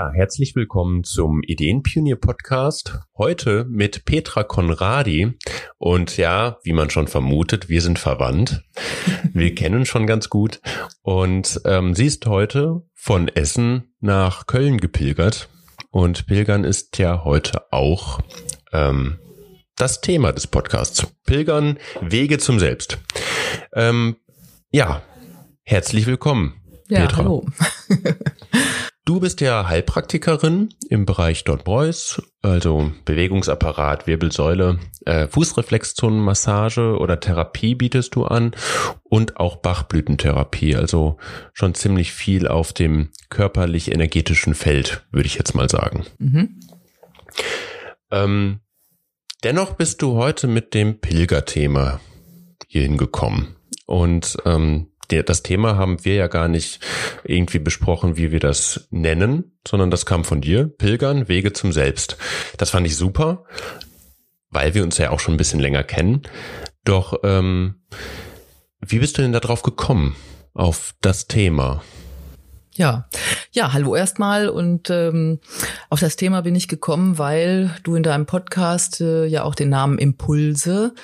Ja, herzlich willkommen zum Ideenpionier Podcast. Heute mit Petra Konradi. Und ja, wie man schon vermutet, wir sind verwandt. Wir kennen schon ganz gut. Und ähm, sie ist heute von Essen nach Köln gepilgert. Und Pilgern ist ja heute auch ähm, das Thema des Podcasts. Pilgern, Wege zum Selbst. Ähm, ja, herzlich willkommen. Ja, Petra. hallo. Du bist ja Heilpraktikerin im Bereich Don Boys, also Bewegungsapparat, Wirbelsäule, äh, Fußreflexzonenmassage oder Therapie bietest du an und auch Bachblütentherapie, also schon ziemlich viel auf dem körperlich-energetischen Feld, würde ich jetzt mal sagen. Mhm. Ähm, dennoch bist du heute mit dem Pilgerthema hierhin gekommen. Und ähm, das Thema haben wir ja gar nicht irgendwie besprochen, wie wir das nennen, sondern das kam von dir. Pilgern, Wege zum Selbst. Das fand ich super, weil wir uns ja auch schon ein bisschen länger kennen. Doch ähm, wie bist du denn da drauf gekommen, auf das Thema? Ja, ja, hallo erstmal und ähm, auf das Thema bin ich gekommen, weil du in deinem Podcast äh, ja auch den Namen Impulse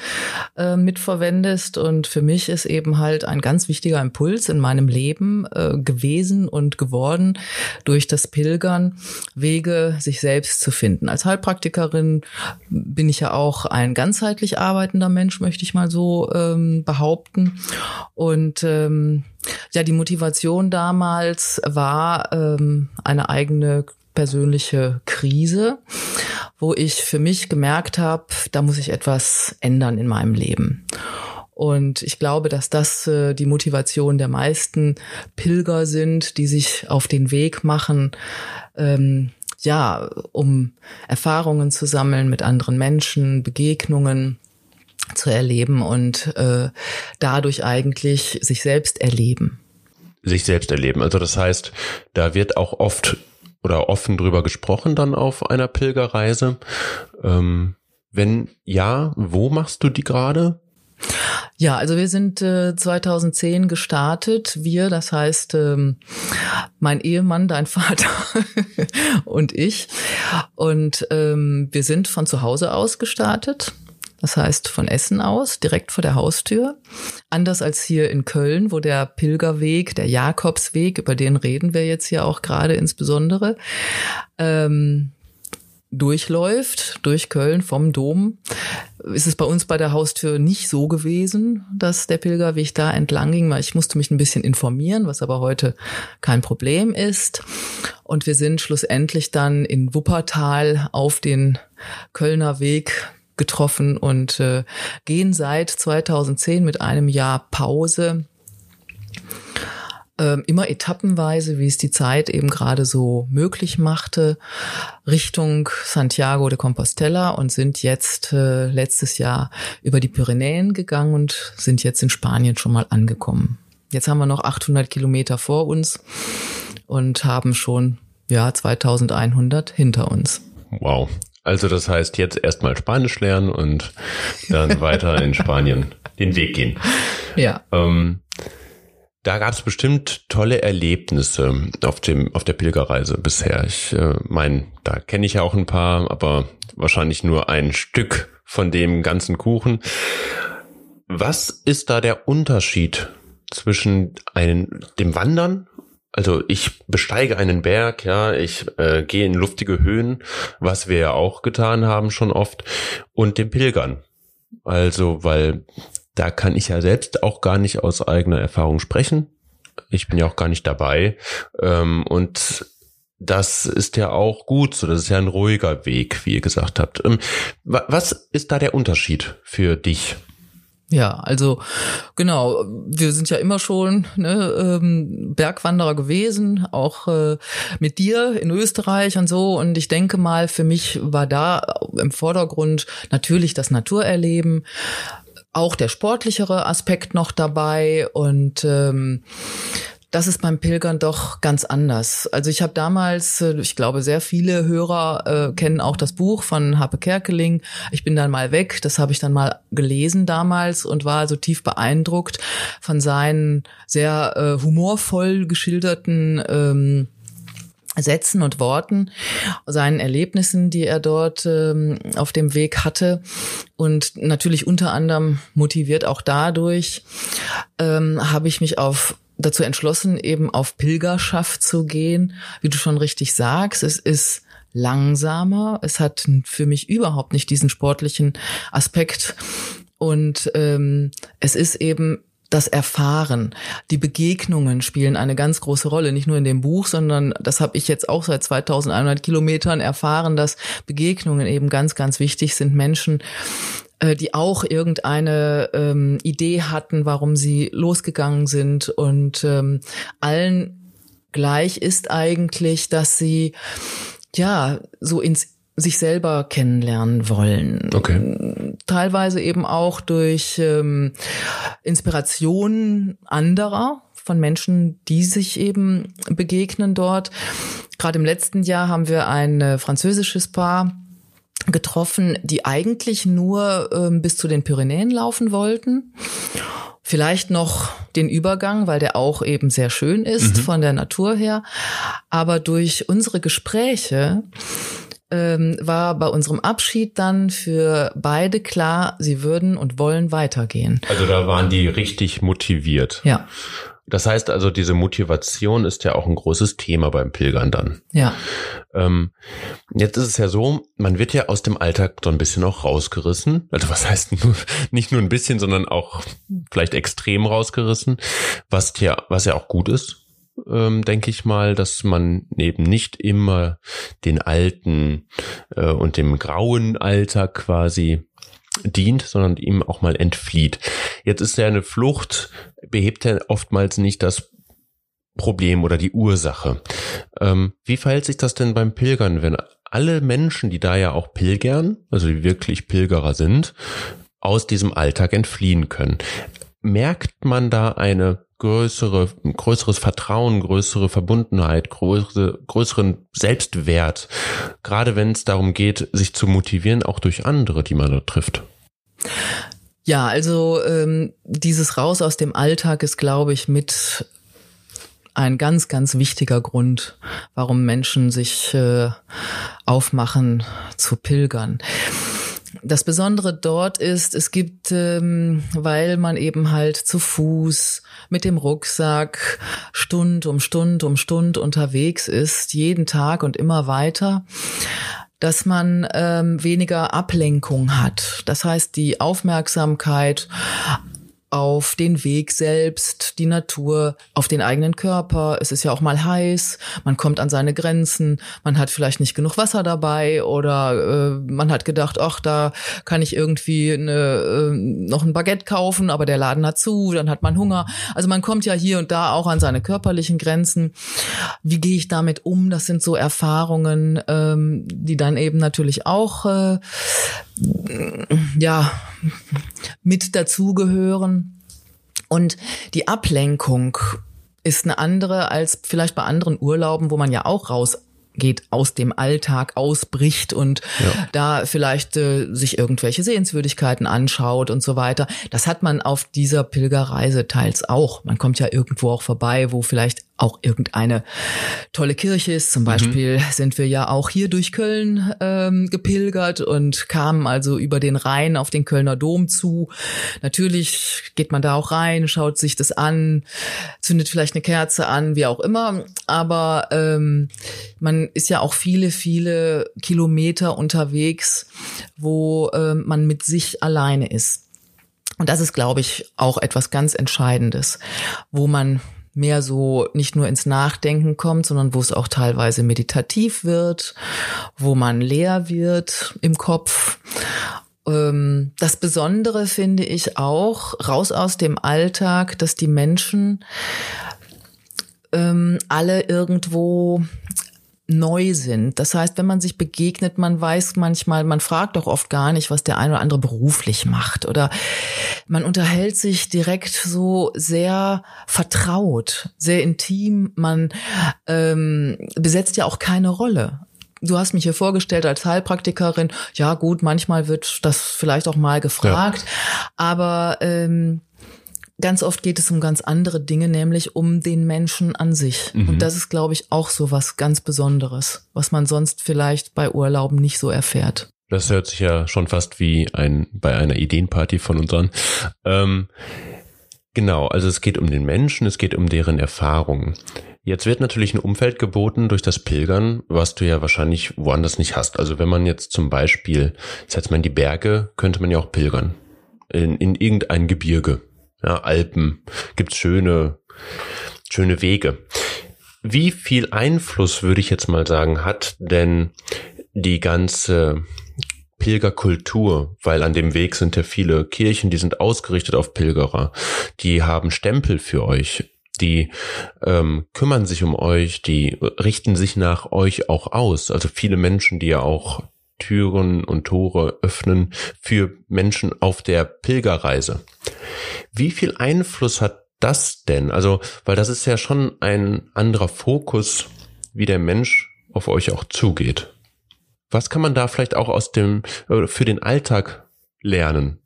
äh, mitverwendest und für mich ist eben halt ein ganz wichtiger Impuls in meinem Leben äh, gewesen und geworden durch das Pilgern Wege, sich selbst zu finden. Als Heilpraktikerin bin ich ja auch ein ganzheitlich arbeitender Mensch, möchte ich mal so ähm, behaupten und ähm, ja, die Motivation damals war ähm, eine eigene persönliche Krise, wo ich für mich gemerkt habe, da muss ich etwas ändern in meinem Leben. Und ich glaube, dass das äh, die Motivation der meisten Pilger sind, die sich auf den Weg machen, ähm, ja, um Erfahrungen zu sammeln mit anderen Menschen, Begegnungen zu erleben und äh, dadurch eigentlich sich selbst erleben. Sich selbst erleben. Also das heißt, da wird auch oft oder offen drüber gesprochen dann auf einer Pilgerreise. Ähm, wenn ja, wo machst du die gerade? Ja, also wir sind äh, 2010 gestartet. Wir, das heißt ähm, mein Ehemann, dein Vater und ich. Und ähm, wir sind von zu Hause aus gestartet das heißt von Essen aus, direkt vor der Haustür. Anders als hier in Köln, wo der Pilgerweg, der Jakobsweg, über den reden wir jetzt hier auch gerade insbesondere, ähm, durchläuft, durch Köln vom Dom, ist es bei uns bei der Haustür nicht so gewesen, dass der Pilgerweg da entlang ging, weil ich musste mich ein bisschen informieren, was aber heute kein Problem ist. Und wir sind schlussendlich dann in Wuppertal auf den Kölner Weg getroffen und äh, gehen seit 2010 mit einem Jahr Pause ähm, immer etappenweise, wie es die Zeit eben gerade so möglich machte, Richtung Santiago de Compostela und sind jetzt äh, letztes Jahr über die Pyrenäen gegangen und sind jetzt in Spanien schon mal angekommen. Jetzt haben wir noch 800 Kilometer vor uns und haben schon ja 2100 hinter uns. Wow. Also das heißt jetzt erstmal Spanisch lernen und dann weiter in Spanien den Weg gehen. Ja. Ähm, da gab es bestimmt tolle Erlebnisse auf dem auf der Pilgerreise bisher. Ich äh, meine, da kenne ich ja auch ein paar, aber wahrscheinlich nur ein Stück von dem ganzen Kuchen. Was ist da der Unterschied zwischen einem, dem Wandern also ich besteige einen Berg, ja, ich äh, gehe in luftige Höhen, was wir ja auch getan haben schon oft, und dem Pilgern. Also, weil da kann ich ja selbst auch gar nicht aus eigener Erfahrung sprechen. Ich bin ja auch gar nicht dabei. Ähm, und das ist ja auch gut so. Das ist ja ein ruhiger Weg, wie ihr gesagt habt. Ähm, was ist da der Unterschied für dich? Ja, also genau, wir sind ja immer schon ne, ähm, Bergwanderer gewesen, auch äh, mit dir in Österreich und so. Und ich denke mal, für mich war da im Vordergrund natürlich das Naturerleben, auch der sportlichere Aspekt noch dabei und ähm, das ist beim Pilgern doch ganz anders. Also ich habe damals, äh, ich glaube, sehr viele Hörer äh, kennen auch das Buch von Happe Kerkeling. Ich bin dann mal weg. Das habe ich dann mal gelesen damals und war also tief beeindruckt von seinen sehr äh, humorvoll geschilderten ähm, Sätzen und Worten, seinen Erlebnissen, die er dort ähm, auf dem Weg hatte. Und natürlich unter anderem motiviert auch dadurch, ähm, habe ich mich auf dazu entschlossen, eben auf Pilgerschaft zu gehen. Wie du schon richtig sagst, es ist langsamer. Es hat für mich überhaupt nicht diesen sportlichen Aspekt. Und ähm, es ist eben das Erfahren, die Begegnungen spielen eine ganz große Rolle, nicht nur in dem Buch, sondern das habe ich jetzt auch seit 2100 Kilometern erfahren, dass Begegnungen eben ganz, ganz wichtig sind. Menschen, äh, die auch irgendeine ähm, Idee hatten, warum sie losgegangen sind und ähm, allen gleich ist eigentlich, dass sie ja so ins sich selber kennenlernen wollen. Okay. Teilweise eben auch durch ähm, Inspiration anderer von Menschen, die sich eben begegnen dort. Gerade im letzten Jahr haben wir ein äh, französisches Paar getroffen, die eigentlich nur ähm, bis zu den Pyrenäen laufen wollten. Vielleicht noch den Übergang, weil der auch eben sehr schön ist mhm. von der Natur her. Aber durch unsere Gespräche ähm, war bei unserem Abschied dann für beide klar, sie würden und wollen weitergehen. Also da waren die richtig motiviert. Ja. Das heißt also, diese Motivation ist ja auch ein großes Thema beim Pilgern dann. Ja. Ähm, jetzt ist es ja so, man wird ja aus dem Alltag so ein bisschen auch rausgerissen. Also was heißt nur, nicht nur ein bisschen, sondern auch vielleicht extrem rausgerissen, was ja, was ja auch gut ist ähm, denke ich mal, dass man eben nicht immer den alten äh, und dem grauen Alter quasi dient, sondern ihm auch mal entflieht. Jetzt ist ja eine Flucht, behebt ja oftmals nicht das Problem oder die Ursache. Ähm, wie verhält sich das denn beim Pilgern, wenn alle Menschen, die da ja auch pilgern, also die wirklich Pilgerer sind, aus diesem Alltag entfliehen können? Merkt man da eine größere, größeres Vertrauen, größere Verbundenheit, größere, größeren Selbstwert, gerade wenn es darum geht, sich zu motivieren, auch durch andere, die man dort trifft. Ja, also ähm, dieses Raus aus dem Alltag ist, glaube ich, mit ein ganz, ganz wichtiger Grund, warum Menschen sich äh, aufmachen zu pilgern. Das Besondere dort ist, es gibt, ähm, weil man eben halt zu Fuß mit dem Rucksack Stund um Stund um Stund unterwegs ist, jeden Tag und immer weiter, dass man ähm, weniger Ablenkung hat. Das heißt, die Aufmerksamkeit auf den Weg selbst, die Natur, auf den eigenen Körper. Es ist ja auch mal heiß, man kommt an seine Grenzen, man hat vielleicht nicht genug Wasser dabei oder äh, man hat gedacht, ach, da kann ich irgendwie eine, äh, noch ein Baguette kaufen, aber der Laden hat zu, dann hat man Hunger. Also man kommt ja hier und da auch an seine körperlichen Grenzen. Wie gehe ich damit um? Das sind so Erfahrungen, ähm, die dann eben natürlich auch äh, ja mit dazugehören. Und die Ablenkung ist eine andere als vielleicht bei anderen Urlauben, wo man ja auch raus geht aus dem Alltag, ausbricht und ja. da vielleicht äh, sich irgendwelche Sehenswürdigkeiten anschaut und so weiter. Das hat man auf dieser Pilgerreise teils auch. Man kommt ja irgendwo auch vorbei, wo vielleicht auch irgendeine tolle Kirche ist. Zum mhm. Beispiel mhm. sind wir ja auch hier durch Köln ähm, gepilgert und kamen also über den Rhein auf den Kölner Dom zu. Natürlich geht man da auch rein, schaut sich das an, zündet vielleicht eine Kerze an, wie auch immer. Aber ähm, man ist ja auch viele, viele Kilometer unterwegs, wo ähm, man mit sich alleine ist. Und das ist, glaube ich, auch etwas ganz Entscheidendes, wo man mehr so nicht nur ins Nachdenken kommt, sondern wo es auch teilweise meditativ wird, wo man leer wird im Kopf. Ähm, das Besondere finde ich auch, raus aus dem Alltag, dass die Menschen ähm, alle irgendwo neu sind. Das heißt, wenn man sich begegnet, man weiß manchmal, man fragt doch oft gar nicht, was der eine oder andere beruflich macht oder man unterhält sich direkt so sehr vertraut, sehr intim. Man ähm, besetzt ja auch keine Rolle. Du hast mich hier vorgestellt als Heilpraktikerin. Ja, gut, manchmal wird das vielleicht auch mal gefragt, ja. aber ähm, ganz oft geht es um ganz andere Dinge, nämlich um den Menschen an sich. Mhm. Und das ist, glaube ich, auch so was ganz Besonderes, was man sonst vielleicht bei Urlauben nicht so erfährt. Das hört sich ja schon fast wie ein bei einer Ideenparty von uns an. Ähm, genau, also es geht um den Menschen, es geht um deren Erfahrungen. Jetzt wird natürlich ein Umfeld geboten durch das Pilgern, was du ja wahrscheinlich woanders nicht hast. Also wenn man jetzt zum Beispiel, setzt man in die Berge, könnte man ja auch pilgern. In, in irgendein Gebirge ja, Alpen, gibt's schöne, schöne Wege. Wie viel Einfluss, würde ich jetzt mal sagen, hat denn die ganze Pilgerkultur, weil an dem Weg sind ja viele Kirchen, die sind ausgerichtet auf Pilgerer, die haben Stempel für euch, die ähm, kümmern sich um euch, die richten sich nach euch auch aus. Also viele Menschen, die ja auch Türen und Tore öffnen für Menschen auf der Pilgerreise. Wie viel Einfluss hat das denn? Also, weil das ist ja schon ein anderer Fokus, wie der Mensch auf euch auch zugeht. Was kann man da vielleicht auch aus dem, äh, für den Alltag lernen?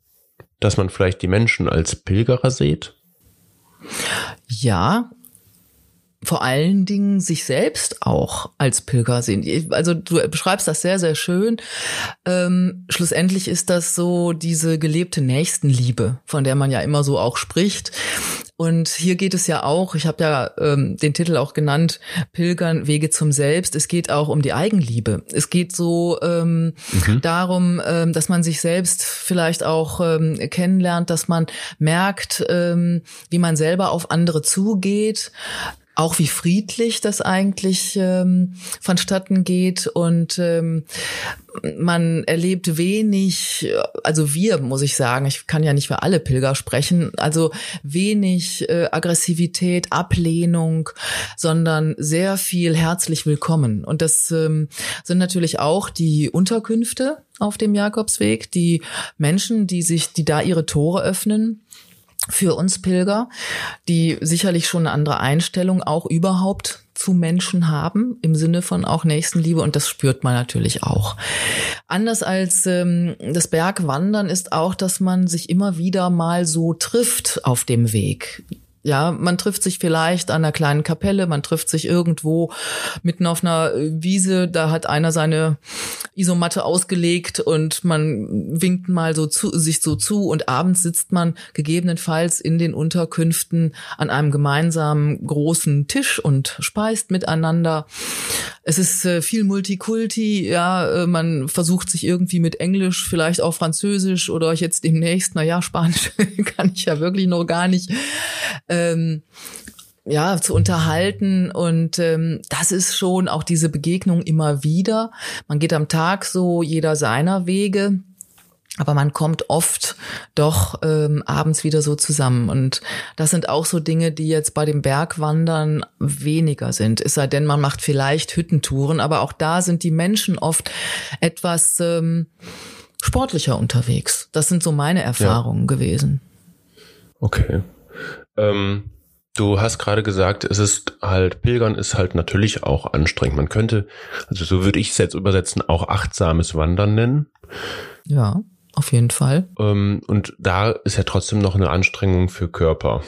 Dass man vielleicht die Menschen als Pilgerer sieht? Ja, vor allen Dingen sich selbst auch als Pilger sehen. Also du beschreibst das sehr, sehr schön. Ähm, schlussendlich ist das so diese gelebte Nächstenliebe, von der man ja immer so auch spricht. Und hier geht es ja auch, ich habe ja ähm, den Titel auch genannt, Pilgern Wege zum Selbst. Es geht auch um die Eigenliebe. Es geht so ähm, mhm. darum, ähm, dass man sich selbst vielleicht auch ähm, kennenlernt, dass man merkt, ähm, wie man selber auf andere zugeht, auch wie friedlich das eigentlich ähm, vonstatten geht und ähm, man erlebt wenig, also wir, muss ich sagen, ich kann ja nicht für alle Pilger sprechen, also wenig äh, Aggressivität, Ablehnung, sondern sehr viel herzlich willkommen. Und das ähm, sind natürlich auch die Unterkünfte auf dem Jakobsweg, die Menschen, die sich, die da ihre Tore öffnen für uns Pilger, die sicherlich schon eine andere Einstellung auch überhaupt zu Menschen haben, im Sinne von auch Nächstenliebe und das spürt man natürlich auch. Anders als ähm, das Bergwandern ist auch, dass man sich immer wieder mal so trifft auf dem Weg. Ja, man trifft sich vielleicht an einer kleinen Kapelle, man trifft sich irgendwo mitten auf einer Wiese, da hat einer seine Isomatte ausgelegt und man winkt mal so zu, sich so zu und abends sitzt man gegebenenfalls in den Unterkünften an einem gemeinsamen großen Tisch und speist miteinander. Es ist äh, viel Multikulti, ja, äh, man versucht sich irgendwie mit Englisch, vielleicht auch Französisch oder jetzt demnächst, na ja, Spanisch kann ich ja wirklich noch gar nicht ähm, ja, zu unterhalten. Und ähm, das ist schon auch diese Begegnung immer wieder. Man geht am Tag so jeder seiner Wege. Aber man kommt oft doch ähm, abends wieder so zusammen. Und das sind auch so Dinge, die jetzt bei dem Bergwandern weniger sind. Es sei denn, man macht vielleicht Hüttentouren, aber auch da sind die Menschen oft etwas ähm, sportlicher unterwegs. Das sind so meine Erfahrungen ja. gewesen. Okay. Ähm, du hast gerade gesagt, es ist halt, Pilgern ist halt natürlich auch anstrengend. Man könnte, also so würde ich es jetzt übersetzen, auch achtsames Wandern nennen. Ja, auf jeden Fall. Ähm, und da ist ja trotzdem noch eine Anstrengung für Körper.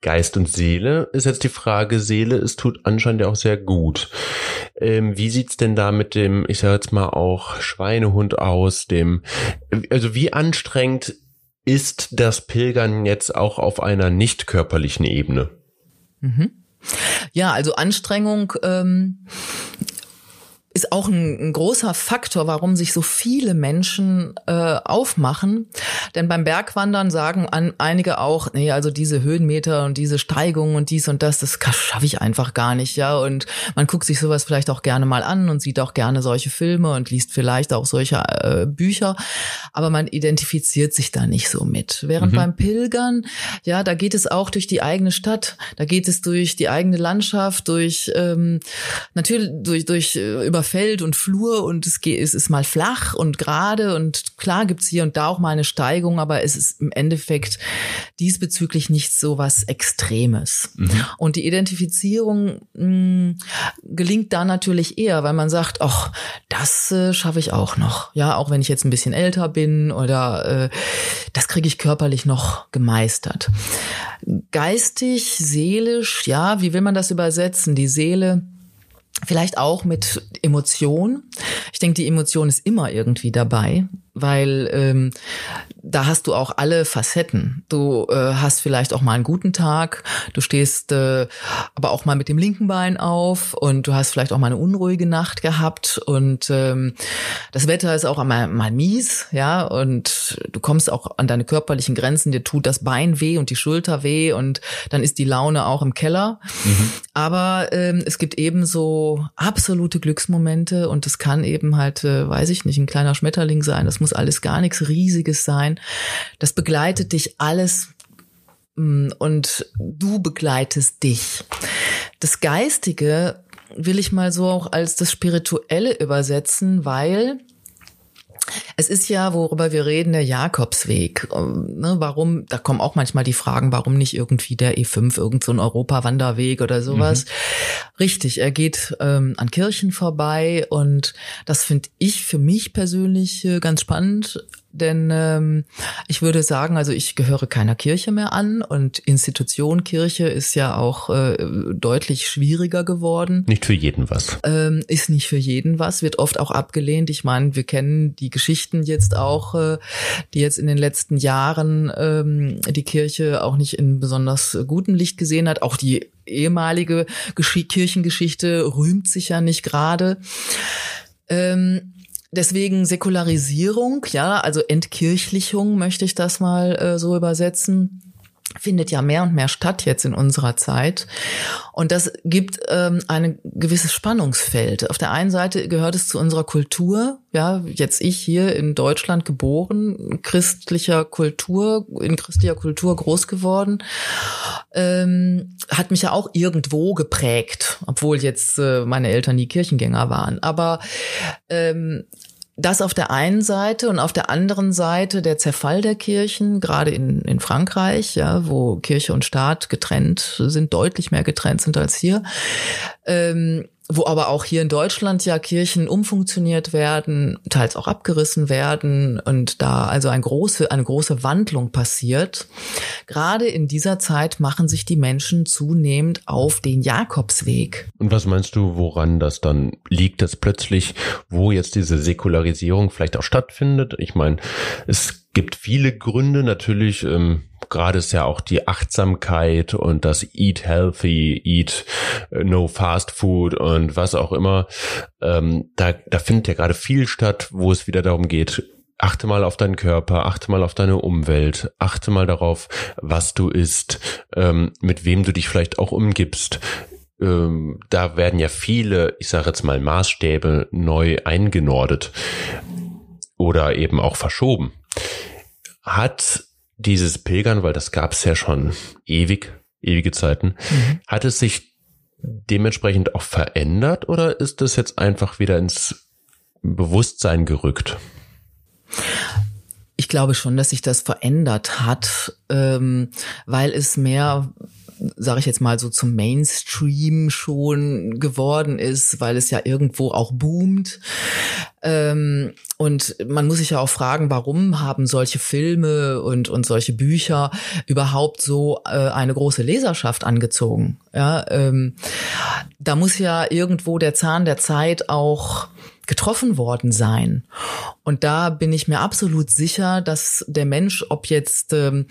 Geist und Seele ist jetzt die Frage. Seele, es tut anscheinend ja auch sehr gut. Ähm, wie sieht's denn da mit dem, ich sag jetzt mal auch Schweinehund aus, dem, also wie anstrengend ist das Pilgern jetzt auch auf einer nicht körperlichen Ebene? Mhm. Ja, also Anstrengung ähm, ist auch ein, ein, großer Faktor, warum sich so viele Menschen äh, aufmachen. Denn beim Bergwandern sagen an, einige auch, nee, also diese Höhenmeter und diese Steigung und dies und das, das schaffe ich einfach gar nicht, ja. Und man guckt sich sowas vielleicht auch gerne mal an und sieht auch gerne solche Filme und liest vielleicht auch solche äh, Bücher, aber man identifiziert sich da nicht so mit. Während mhm. beim Pilgern, ja, da geht es auch durch die eigene Stadt, da geht es durch die eigene Landschaft, durch ähm, natürlich durch durch äh, über über Feld und Flur und es, geht, es ist mal flach und gerade und klar gibt's hier und da auch mal eine Steigung, aber es ist im Endeffekt diesbezüglich nicht so was Extremes. Mhm. Und die Identifizierung mh, mm, gelingt da natürlich eher, weil man sagt, ach, das äh, schaffe ich auch noch. Ja, auch wenn ich jetzt ein bisschen älter bin oder äh, das kriege ich körperlich noch gemeistert. Geistig, seelisch, ja, wie will man das übersetzen? Die Seele Vielleicht auch mit Emotion. Ich denke, die Emotion ist immer irgendwie dabei weil ähm, da hast du auch alle Facetten. Du äh, hast vielleicht auch mal einen guten Tag, du stehst äh, aber auch mal mit dem linken Bein auf und du hast vielleicht auch mal eine unruhige Nacht gehabt und ähm, das Wetter ist auch mal, mal mies, ja, und du kommst auch an deine körperlichen Grenzen, dir tut das Bein weh und die Schulter weh und dann ist die Laune auch im Keller. Mhm. Aber ähm, es gibt eben so absolute Glücksmomente und es kann eben halt, äh, weiß ich nicht, ein kleiner Schmetterling sein, das muss alles gar nichts Riesiges sein. Das begleitet dich alles mm, und du begleitest dich. Das Geistige will ich mal so auch als das Spirituelle übersetzen, weil es ist ja, worüber wir reden, der Jakobsweg. Ähm, ne, warum, da kommen auch manchmal die Fragen, warum nicht irgendwie der E5, irgend so ein Europawanderweg oder sowas. Mhm. Richtig, er geht ähm, an Kirchen vorbei und das finde ich für mich persönlich äh, ganz spannend, denn ähm, ich würde sagen, also ich gehöre keiner Kirche mehr an und Institution Kirche ist ja auch äh, deutlich schwieriger geworden. Nicht für jeden was. Ähm, ist nicht für jeden was, wird oft auch abgelehnt. Ich meine, wir kennen die Geschichten jetzt auch, äh, die jetzt in den letzten Jahren ähm, die Kirche auch nicht in besonders gutem Licht gesehen hat. Auch die ehemalige Gesch Kirchengeschichte rühmt sich ja nicht gerade. Ähm, Deswegen Säkularisierung, ja, also Entkirchlichung möchte ich das mal äh, so übersetzen findet ja mehr und mehr statt jetzt in unserer Zeit. Und das gibt ähm, ein gewisses Spannungsfeld. Auf der einen Seite gehört es zu unserer Kultur. Ja, jetzt ich hier in Deutschland geboren, christlicher Kultur, in christlicher Kultur groß geworden, ähm, hat mich ja auch irgendwo geprägt, obwohl jetzt äh, meine Eltern nie Kirchengänger waren. Aber ähm, das auf der einen Seite und auf der anderen Seite der Zerfall der Kirchen, gerade in, in Frankreich, ja, wo Kirche und Staat getrennt sind, deutlich mehr getrennt sind als hier. Ähm, wo aber auch hier in Deutschland ja Kirchen umfunktioniert werden, teils auch abgerissen werden und da also eine große, eine große Wandlung passiert. Gerade in dieser Zeit machen sich die Menschen zunehmend auf den Jakobsweg. Und was meinst du, woran das dann liegt, dass plötzlich, wo jetzt diese Säkularisierung vielleicht auch stattfindet? Ich meine, es gibt viele Gründe, natürlich, ähm, gerade ist ja auch die Achtsamkeit und das Eat Healthy, Eat äh, No Fast Food und was auch immer. Ähm, da, da findet ja gerade viel statt, wo es wieder darum geht, achte mal auf deinen Körper, achte mal auf deine Umwelt, achte mal darauf, was du isst, ähm, mit wem du dich vielleicht auch umgibst. Ähm, da werden ja viele, ich sage jetzt mal, Maßstäbe neu eingenordet oder eben auch verschoben. Hat dieses Pilgern, weil das gab es ja schon ewig, ewige Zeiten, mhm. hat es sich dementsprechend auch verändert oder ist das jetzt einfach wieder ins Bewusstsein gerückt? Ich glaube schon, dass sich das verändert hat, ähm, weil es mehr sage ich jetzt mal so zum Mainstream schon geworden ist, weil es ja irgendwo auch boomt. Ähm, und man muss sich ja auch fragen, warum haben solche Filme und, und solche Bücher überhaupt so äh, eine große Leserschaft angezogen? Ja, ähm, da muss ja irgendwo der Zahn der Zeit auch getroffen worden sein. Und da bin ich mir absolut sicher, dass der Mensch, ob jetzt ähm,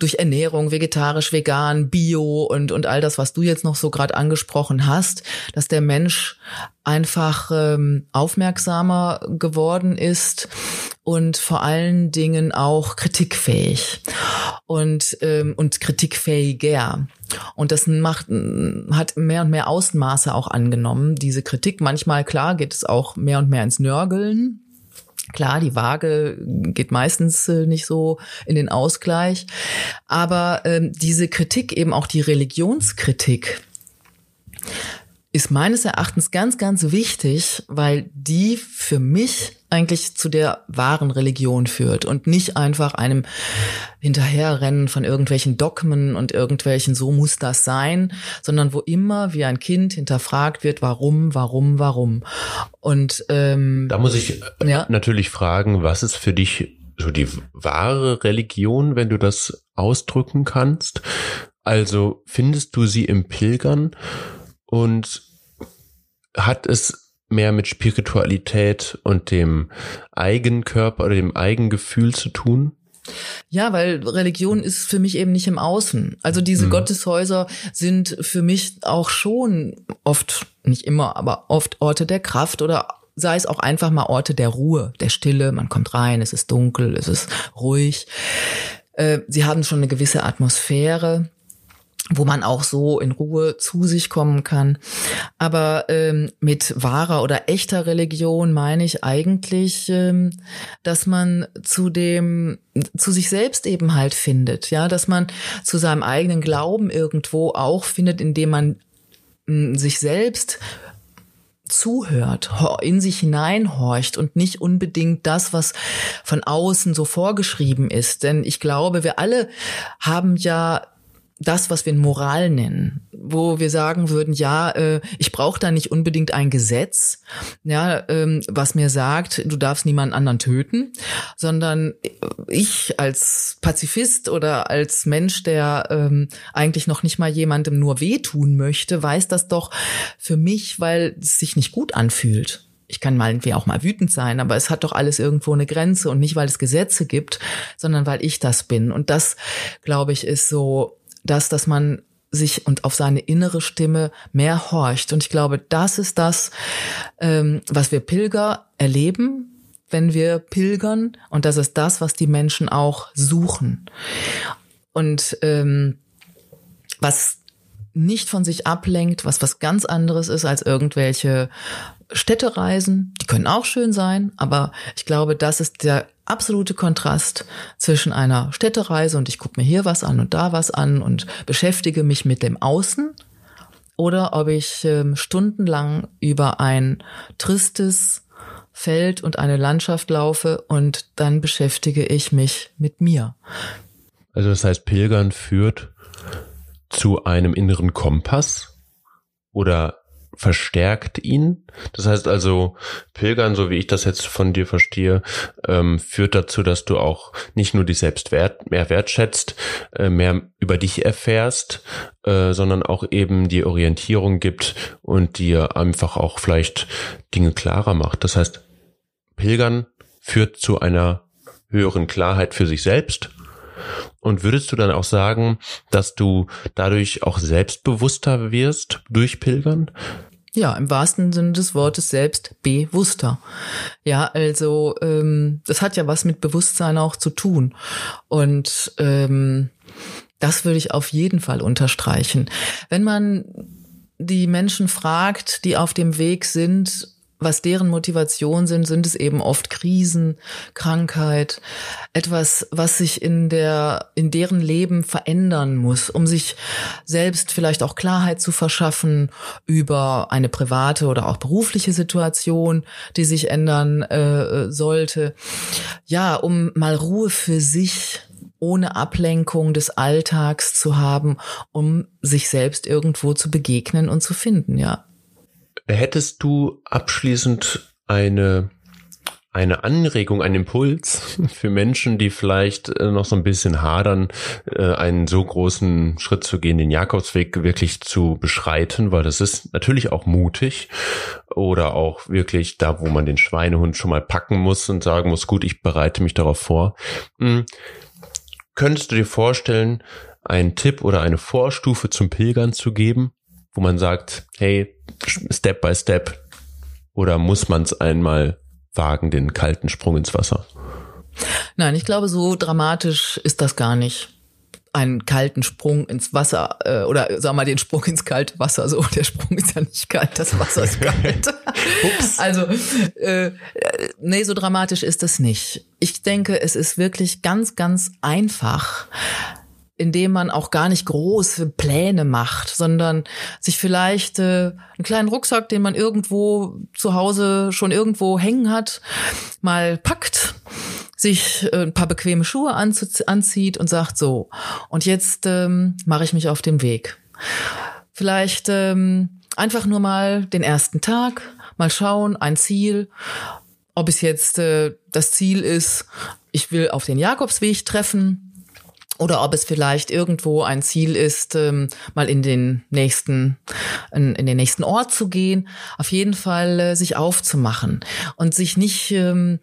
durch Ernährung, vegetarisch, vegan, bio und, und all das, was du jetzt noch so gerade angesprochen hast, dass der Mensch einfach ähm, aufmerksamer geworden ist und vor allen Dingen auch kritikfähig und ähm, und kritikfähiger. Und das macht hat mehr und mehr Ausmaße auch angenommen. Diese Kritik manchmal klar geht es auch mehr und mehr ins Nörgeln. Klar, die Waage geht meistens äh, nicht so in den Ausgleich, aber ähm, diese Kritik, eben auch die Religionskritik, ist meines Erachtens ganz, ganz wichtig, weil die für mich eigentlich zu der wahren Religion führt und nicht einfach einem Hinterherrennen von irgendwelchen Dogmen und irgendwelchen, so muss das sein, sondern wo immer wie ein Kind hinterfragt wird, warum, warum, warum. Und ähm, da muss ich ja? natürlich fragen, was ist für dich so die wahre Religion, wenn du das ausdrücken kannst? Also findest du sie im Pilgern und hat es mehr mit Spiritualität und dem Eigenkörper oder dem Eigengefühl zu tun? Ja, weil Religion ist für mich eben nicht im Außen. Also diese mhm. Gotteshäuser sind für mich auch schon oft, nicht immer, aber oft Orte der Kraft oder sei es auch einfach mal Orte der Ruhe, der Stille. Man kommt rein, es ist dunkel, es ist ruhig. Äh, sie haben schon eine gewisse Atmosphäre wo man auch so in Ruhe zu sich kommen kann. Aber ähm, mit wahrer oder echter Religion meine ich eigentlich, ähm, dass man zu dem, zu sich selbst eben halt findet, ja, dass man zu seinem eigenen Glauben irgendwo auch findet, indem man mh, hm, sich selbst zuhört, in sich hineinhorcht und nicht unbedingt das, was von außen so vorgeschrieben ist. Denn ich glaube, wir alle haben ja das, was wir Moral nennen, wo wir sagen würden, ja, äh, ich brauche da nicht unbedingt ein Gesetz, ja, ähm, was mir sagt, du darfst niemanden anderen töten, sondern ich als Pazifist oder als Mensch, der ähm, eigentlich noch nicht mal jemandem nur wehtun möchte, weiß das doch für mich, weil es sich nicht gut anfühlt ich kann mal irgendwie auch mal wütend sein, aber es hat doch alles irgendwo eine Grenze und nicht, weil es Gesetze gibt, sondern weil ich das bin. Und das, glaube ich, ist so das, dass man sich und auf seine innere Stimme mehr horcht. Und ich glaube, das ist das, ähm, was wir Pilger erleben, wenn wir pilgern. Und das ist das, was die Menschen auch suchen. Und ähm, was nicht von sich ablenkt, was was ganz anderes ist als irgendwelche Städtereisen. Die können auch schön sein, aber ich glaube, das ist der absolute Kontrast zwischen einer Städtereise und ich gucke mir hier was an und da was an und beschäftige mich mit dem Außen oder ob ich ähm, stundenlang über ein tristes Feld und eine Landschaft laufe und dann beschäftige ich mich mit mir. Also das heißt, Pilgern führt zu einem inneren Kompass oder verstärkt ihn. Das heißt also, Pilgern, so wie ich das jetzt von dir verstehe, ähm, führt dazu, dass du auch nicht nur dich selbst wert, mehr wertschätzt, äh, mehr über dich erfährst, äh, sondern auch eben die Orientierung gibt und dir einfach auch vielleicht Dinge klarer macht. Das heißt, Pilgern führt zu einer höheren Klarheit für sich selbst und würdest du dann auch sagen, dass du dadurch auch selbstbewusster wirst durch Pilgern? Ja, im wahrsten Sinne des Wortes selbst bewusster. Ja, also ähm, das hat ja was mit Bewusstsein auch zu tun. Und ähm, das würde ich auf jeden Fall unterstreichen. Wenn man die Menschen fragt, die auf dem Weg sind, was deren Motivation sind, sind es eben oft Krisen, Krankheit, etwas, was sich in der, in deren Leben verändern muss, um sich selbst vielleicht auch Klarheit zu verschaffen über eine private oder auch berufliche Situation, die sich ändern äh, sollte. Ja, um mal Ruhe für sich ohne Ablenkung des Alltags zu haben, um sich selbst irgendwo zu begegnen und zu finden, ja. Hättest du abschließend eine eine Anregung, einen Impuls für Menschen, die vielleicht äh, noch so ein bisschen hadern, äh, einen so großen Schritt zu gehen, den Jakobsweg wirklich zu beschreiten, weil das ist natürlich auch mutig oder auch wirklich da, wo man den Schweinehund schon mal packen muss und sagen muss, gut, ich bereite mich darauf vor. Hm. Könntest du dir vorstellen, einen Tipp oder eine Vorstufe zum Pilgern zu geben, wo man sagt, hey, Step by Step? Oder muss man es einmal wagen, den kalten Sprung ins Wasser? Nein, ich glaube, so dramatisch ist das gar nicht. Einen kalten Sprung ins Wasser äh, oder sag mal den Sprung ins kalte Wasser. So, der Sprung ist ja nicht kalt, das Wasser ist kalt. also, äh, nee, so dramatisch ist das nicht. Ich denke, es ist wirklich ganz, ganz einfach indem man auch gar nicht große Pläne macht, sondern sich vielleicht äh, einen kleinen Rucksack, den man irgendwo zu Hause schon irgendwo hängen hat, mal packt, sich äh, ein paar bequeme Schuhe anzieht und sagt so, und jetzt ähm, mache ich mich auf den Weg. Vielleicht ähm, einfach nur mal den ersten Tag, mal schauen, ein Ziel, ob es jetzt äh, das Ziel ist, ich will auf den Jakobsweg treffen oder ob es vielleicht irgendwo ein Ziel ist, ähm, mal in den nächsten, in, in, den nächsten Ort zu gehen, auf jeden Fall äh, sich aufzumachen und sich nicht ähm,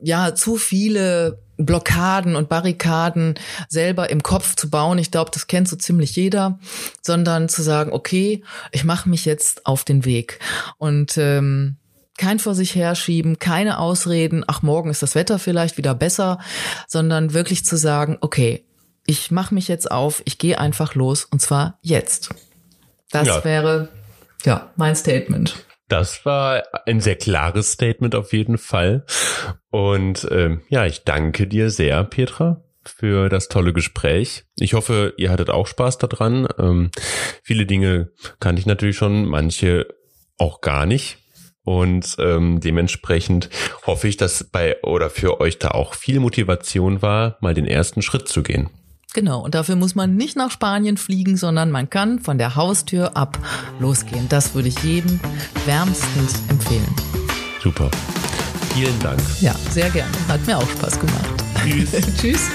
ja zu viele Blockaden und Barrikaden selber im Kopf zu bauen. Ich glaube, das kennt so ziemlich jeder, sondern zu sagen, okay, ich mache mich jetzt auf den Weg und ähm, kein vor sich herschieben, keine Ausreden, ach morgen ist das Wetter vielleicht wieder besser, sondern wirklich zu sagen, okay, ich mache mich jetzt auf, ich gehe einfach los und zwar jetzt. Das ja. wäre ja mein Statement. Das war ein sehr klares Statement auf jeden Fall. Und ähm, ja, ich danke dir sehr, Petra, für das tolle Gespräch. Ich hoffe, ihr hattet auch Spaß daran. Ähm, viele Dinge kannte ich natürlich schon, manche auch gar nicht. Und ähm, dementsprechend hoffe ich, dass bei oder für euch da auch viel Motivation war, mal den ersten Schritt zu gehen. Genau, und dafür muss man nicht nach Spanien fliegen, sondern man kann von der Haustür ab losgehen. Das würde ich jedem wärmstens empfehlen. Super. Vielen Dank. Ja, sehr gerne. Hat mir auch Spaß gemacht. Tschüss. Tschüss.